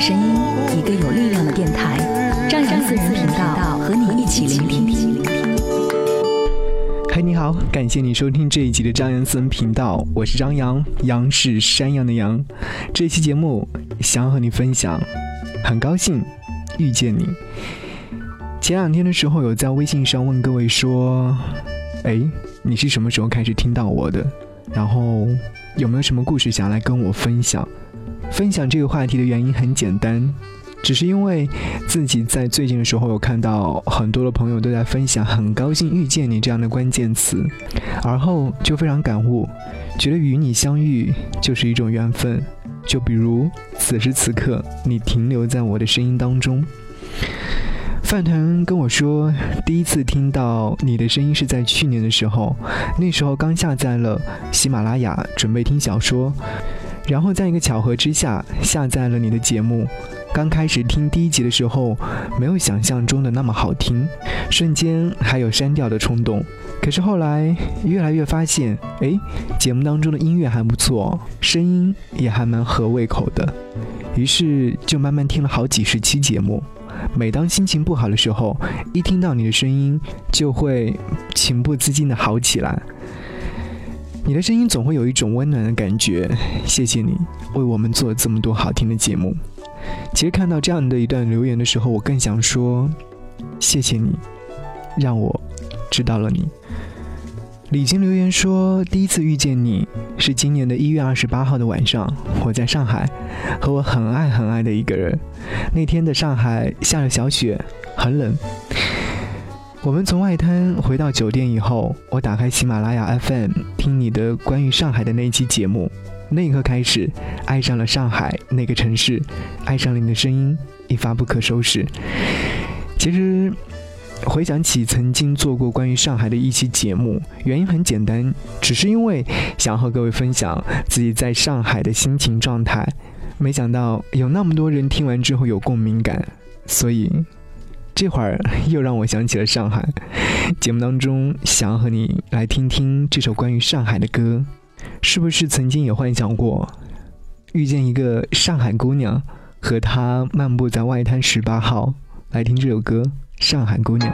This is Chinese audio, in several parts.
声音，一个有力量的电台，张扬私人频道和你一起聆听。嗨，你好，感谢你收听这一集的张扬私人频道，我是张扬，杨是山羊的羊。这期节目想和你分享，很高兴遇见你。前两天的时候，有在微信上问各位说，哎，你是什么时候开始听到我的？然后有没有什么故事想来跟我分享？分享这个话题的原因很简单，只是因为自己在最近的时候有看到很多的朋友都在分享“很高兴遇见你”这样的关键词，而后就非常感悟，觉得与你相遇就是一种缘分。就比如此时此刻，你停留在我的声音当中。饭团跟我说，第一次听到你的声音是在去年的时候，那时候刚下载了喜马拉雅，准备听小说。然后在一个巧合之下下载了你的节目，刚开始听第一集的时候，没有想象中的那么好听，瞬间还有删掉的冲动。可是后来越来越发现，哎，节目当中的音乐还不错，声音也还蛮合胃口的，于是就慢慢听了好几十期节目。每当心情不好的时候，一听到你的声音，就会情不自禁的好起来。你的声音总会有一种温暖的感觉，谢谢你为我们做了这么多好听的节目。其实看到这样的一段留言的时候，我更想说，谢谢你，让我知道了你。李晶留言说，第一次遇见你是今年的一月二十八号的晚上，我在上海，和我很爱很爱的一个人。那天的上海下了小雪，很冷。我们从外滩回到酒店以后，我打开喜马拉雅 FM 听你的关于上海的那一期节目，那一刻开始爱上了上海那个城市，爱上了你的声音，一发不可收拾。其实回想起曾经做过关于上海的一期节目，原因很简单，只是因为想和各位分享自己在上海的心情状态，没想到有那么多人听完之后有共鸣感，所以。这会儿又让我想起了上海。节目当中想要和你来听听这首关于上海的歌，是不是曾经也幻想过遇见一个上海姑娘，和她漫步在外滩十八号？来听这首歌《上海姑娘》。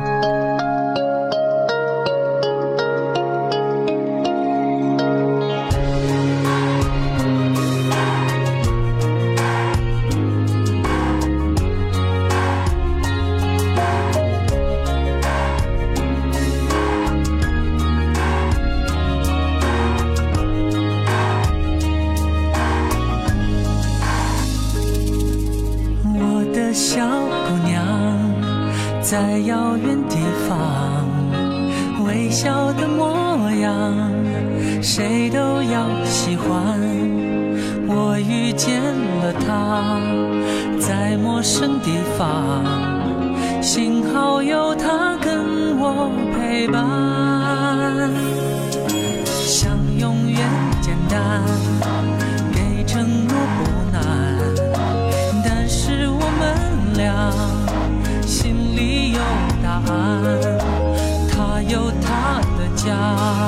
在遥远地方，微笑的模样，谁都要喜欢。我遇见了他，在陌生地方，幸好有他跟我陪伴。家。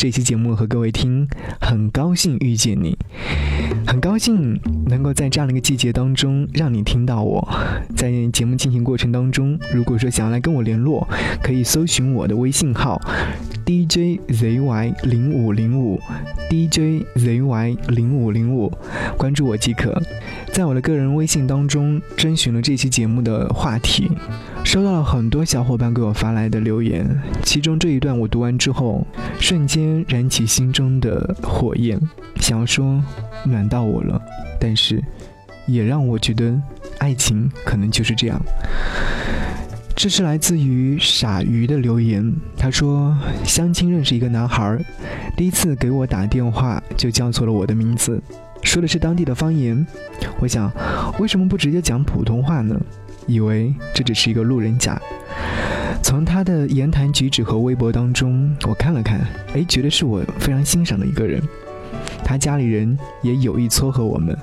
这期节目和各位听，很高兴遇见你，很高兴能够在这样的一个季节当中让你听到我。在节目进行过程当中，如果说想要来跟我联络，可以搜寻我的微信号 DJZY 零五零五 DJZY 零五零五，关注我即可。在我的个人微信当中征询了这期节目的话题，收到了很多小伙伴给我发来的留言，其中这一段我读完之后，瞬间燃起心中的火焰，想要说暖到我了，但是也让我觉得爱情可能就是这样。这是来自于傻鱼的留言，他说相亲认识一个男孩，第一次给我打电话就叫错了我的名字，说的是当地的方言。我想，为什么不直接讲普通话呢？以为这只是一个路人甲。从他的言谈举止和微博当中，我看了看，哎，觉得是我非常欣赏的一个人。他家里人也有意撮合我们，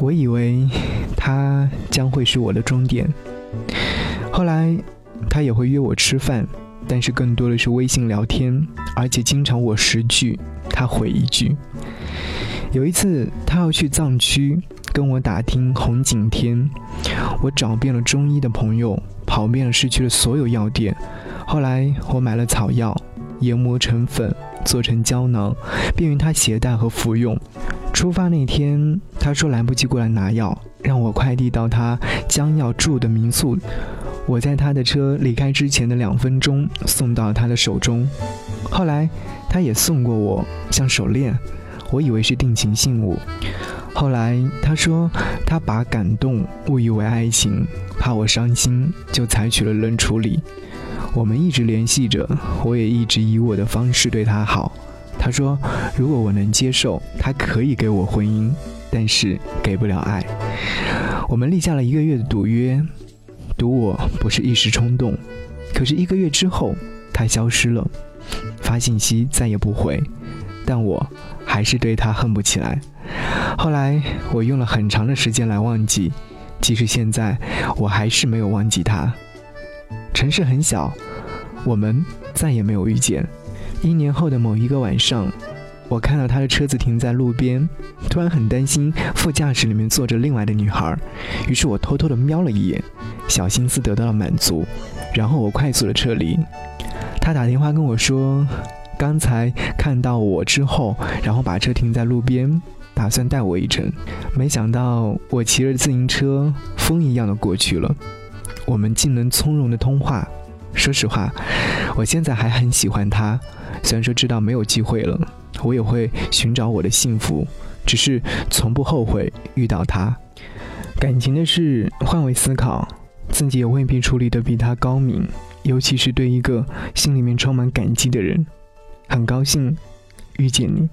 我以为他将会是我的终点。后来，他也会约我吃饭，但是更多的是微信聊天，而且经常我十句，他回一句。有一次，他要去藏区跟我打听红景天，我找遍了中医的朋友，跑遍了市区的所有药店。后来我买了草药，研磨成粉，做成胶囊，便于他携带和服用。出发那天，他说来不及过来拿药，让我快递到他将要住的民宿。我在他的车离开之前的两分钟送到他的手中。后来他也送过我像手链。我以为是定情信物，后来他说他把感动误以为爱情，怕我伤心，就采取了冷处理。我们一直联系着，我也一直以我的方式对他好。他说如果我能接受，他可以给我婚姻，但是给不了爱。我们立下了一个月的赌约，赌我不是一时冲动。可是一个月之后，他消失了，发信息再也不回，但我。还是对他恨不起来。后来我用了很长的时间来忘记，即使现在我还是没有忘记他。城市很小，我们再也没有遇见。一年后的某一个晚上，我看到他的车子停在路边，突然很担心副驾驶里面坐着另外的女孩，于是我偷偷的瞄了一眼，小心思得到了满足，然后我快速的撤离。他打电话跟我说。刚才看到我之后，然后把车停在路边，打算带我一程，没想到我骑着自行车，风一样的过去了。我们竟能从容的通话。说实话，我现在还很喜欢他，虽然说知道没有机会了，我也会寻找我的幸福，只是从不后悔遇到他。感情的事，换位思考，自己也未必处理的比他高明，尤其是对一个心里面充满感激的人。很高兴遇见你，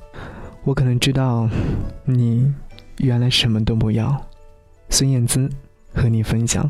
我可能知道你原来什么都不要。孙燕姿和你分享。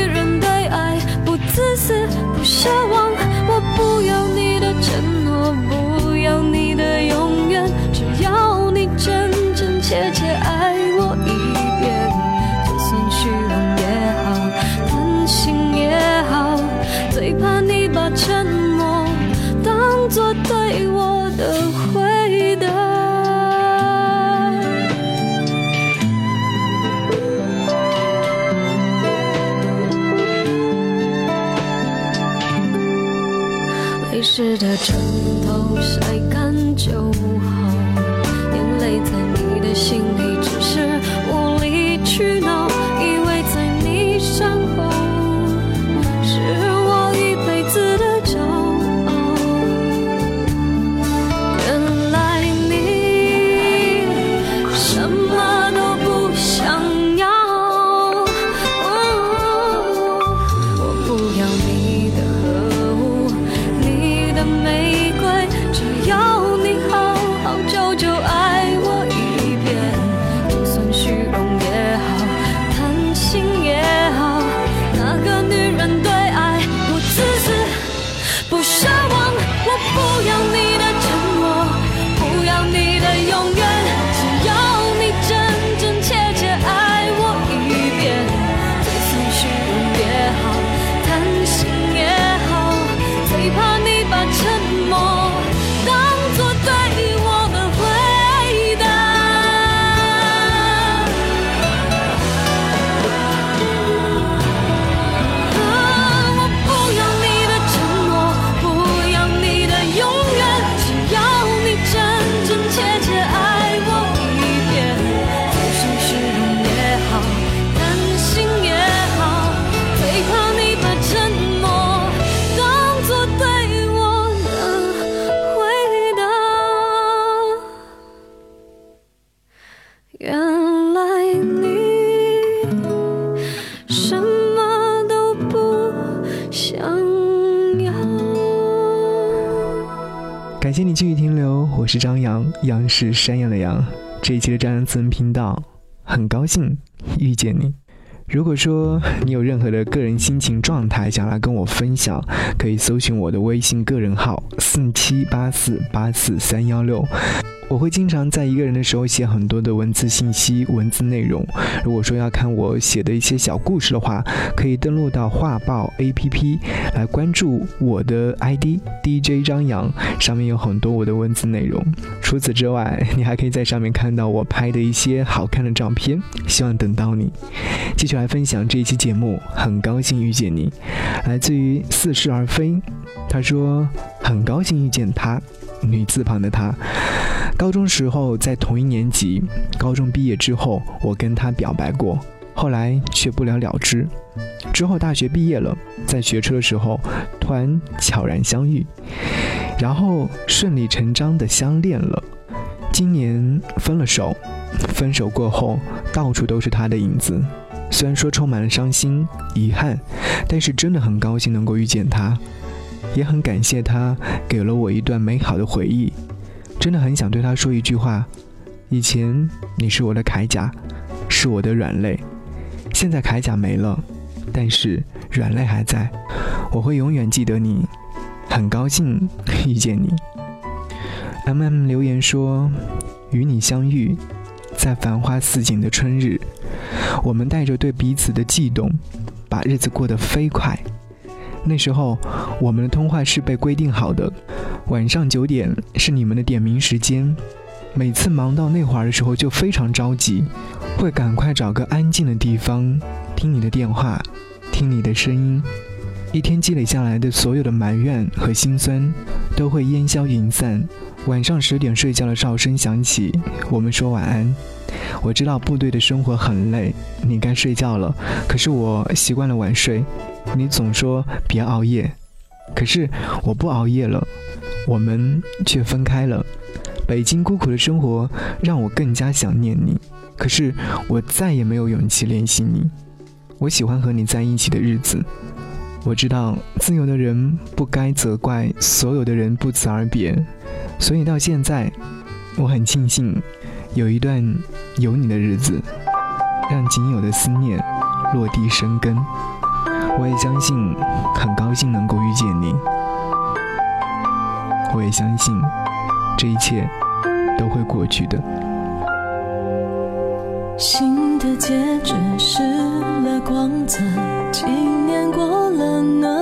奢望。晒干就羊，是山羊的羊。这一期的张扬私人频道，很高兴遇见你。如果说 你有任何的个人心情状态想来跟我分享，可以搜寻我的微信个人号四七八四八四三幺六。我会经常在一个人的时候写很多的文字信息、文字内容。如果说要看我写的一些小故事的话，可以登录到画报 APP 来关注我的 ID DJ 张扬，上面有很多我的文字内容。除此之外，你还可以在上面看到我拍的一些好看的照片。希望等到你，继续来来分享这一期节目。很高兴遇见你，来自于似是而非。他说很高兴遇见他，女字旁的他。高中时候在同一年级，高中毕业之后，我跟他表白过，后来却不了了之。之后大学毕业了，在学车的时候，突然悄然相遇，然后顺理成章的相恋了。今年分了手，分手过后到处都是他的影子。虽然说充满了伤心、遗憾，但是真的很高兴能够遇见他，也很感谢他给了我一段美好的回忆。真的很想对他说一句话：以前你是我的铠甲，是我的软肋，现在铠甲没了，但是软肋还在，我会永远记得你。很高兴遇见你。M M 留言说：“与你相遇，在繁花似锦的春日，我们带着对彼此的悸动，把日子过得飞快。那时候，我们的通话是被规定好的，晚上九点是你们的点名时间。每次忙到那会儿的时候，就非常着急，会赶快找个安静的地方听你的电话，听你的声音。一天积累下来的所有的埋怨和心酸，都会烟消云散。”晚上十点睡觉的哨声响起，我们说晚安。我知道部队的生活很累，你该睡觉了。可是我习惯了晚睡，你总说别熬夜，可是我不熬夜了，我们却分开了。北京孤苦的生活让我更加想念你，可是我再也没有勇气联系你。我喜欢和你在一起的日子。我知道自由的人不该责怪所有的人不辞而别。所以到现在，我很庆幸有一段有你的日子，让仅有的思念落地生根。我也相信，很高兴能够遇见你。我也相信，这一切都会过去的。新的戒指失了光泽，几年过了呢？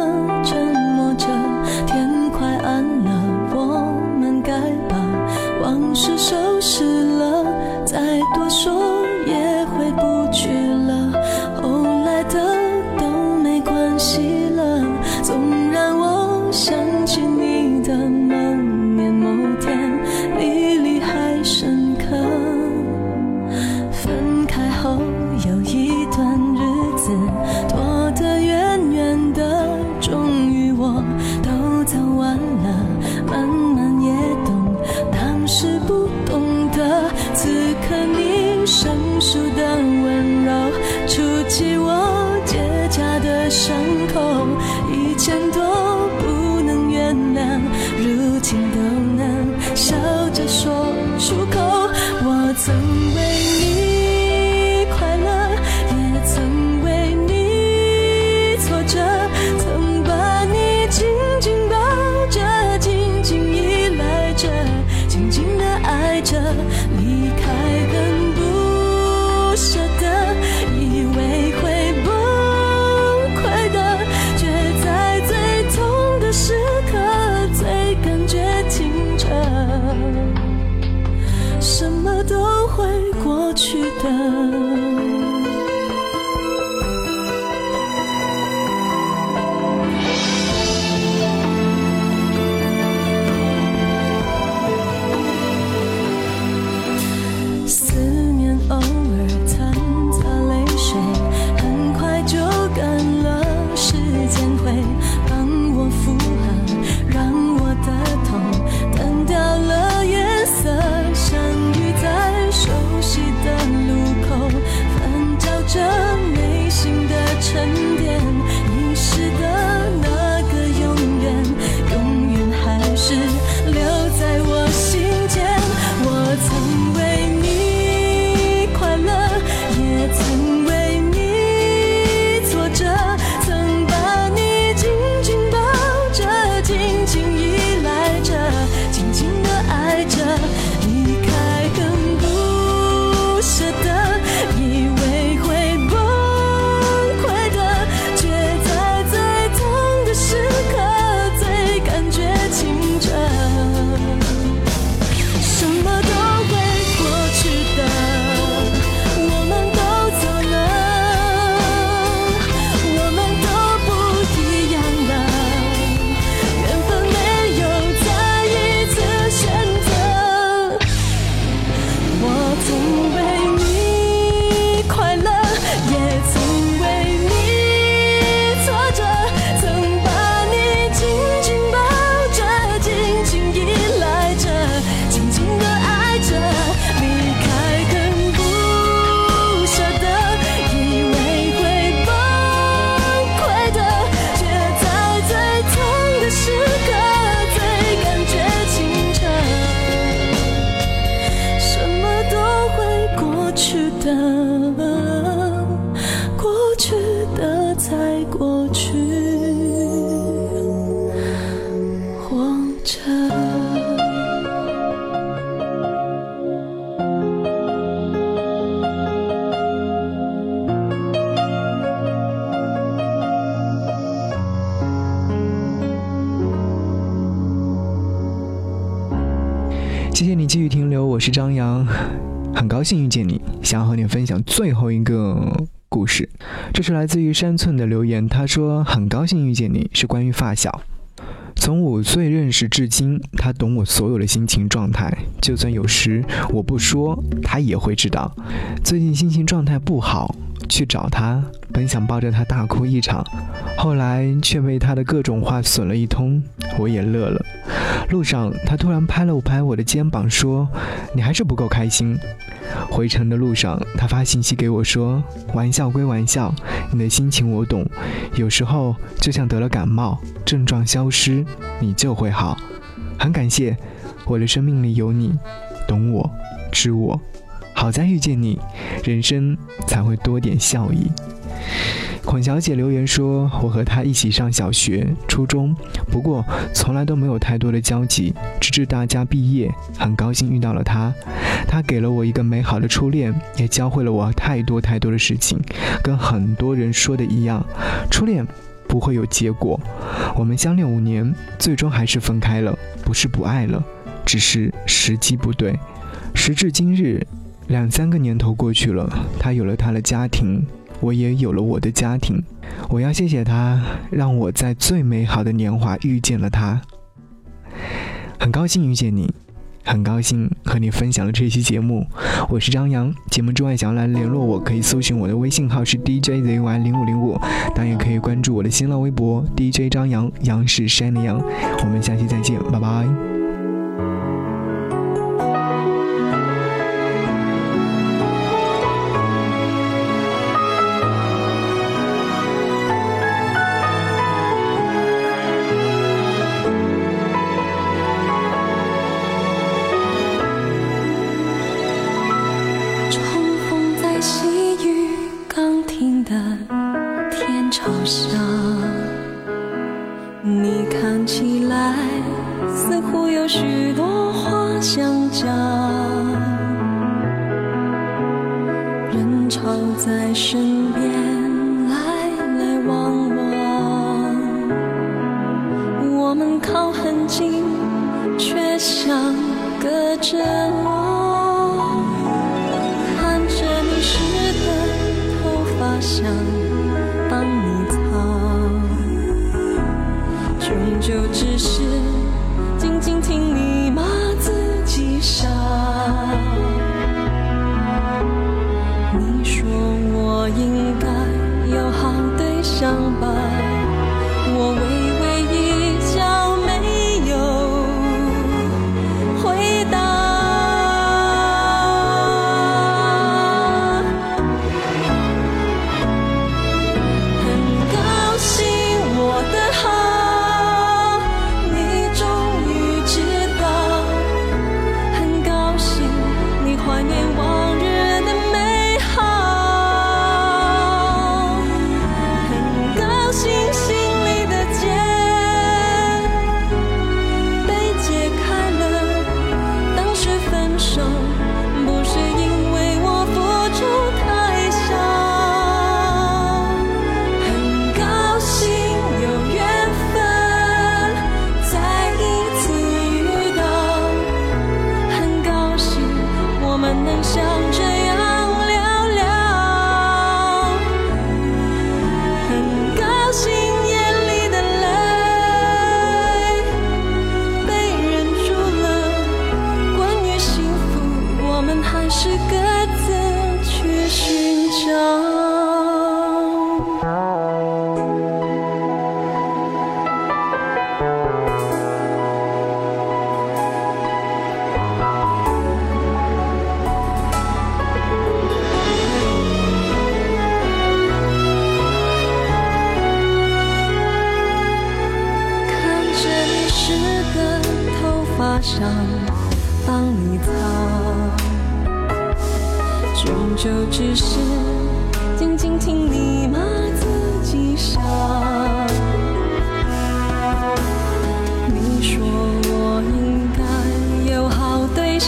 什么过去的在过去活着谢谢你继续停留我是张扬很高兴遇见你。最后一个故事，这是来自于山寸的留言，他说很高兴遇见你，是关于发小。从五岁认识至今，他懂我所有的心情状态，就算有时我不说，他也会知道。最近心情状态不好，去找他，本想抱着他大哭一场，后来却被他的各种话损了一通，我也乐了。路上，他突然拍了拍我的肩膀，说：“你还是不够开心。”回程的路上，他发信息给我说：“玩笑归玩笑，你的心情我懂。有时候就像得了感冒，症状消失，你就会好。很感谢，我的生命里有你，懂我，知我。好在遇见你，人生才会多点笑意。”孔小姐留言说：“我和他一起上小学、初中，不过从来都没有太多的交集，直至大家毕业，很高兴遇到了他。他给了我一个美好的初恋，也教会了我太多太多的事情。跟很多人说的一样，初恋不会有结果。我们相恋五年，最终还是分开了，不是不爱了，只是时机不对。时至今日，两三个年头过去了，他有了他的家庭。”我也有了我的家庭，我要谢谢他，让我在最美好的年华遇见了他。很高兴遇见你，很高兴和你分享了这期节目。我是张扬，节目之外想要来联络我，可以搜寻我的微信号是 DJZY 零五零五，当然也可以关注我的新浪微博 DJ 张扬，杨是山的杨。我们下期再见，拜拜。想，你看起来似乎有许多话想讲，人潮在身边来来往往，我们靠很近，却像隔着。就只是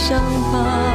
想法，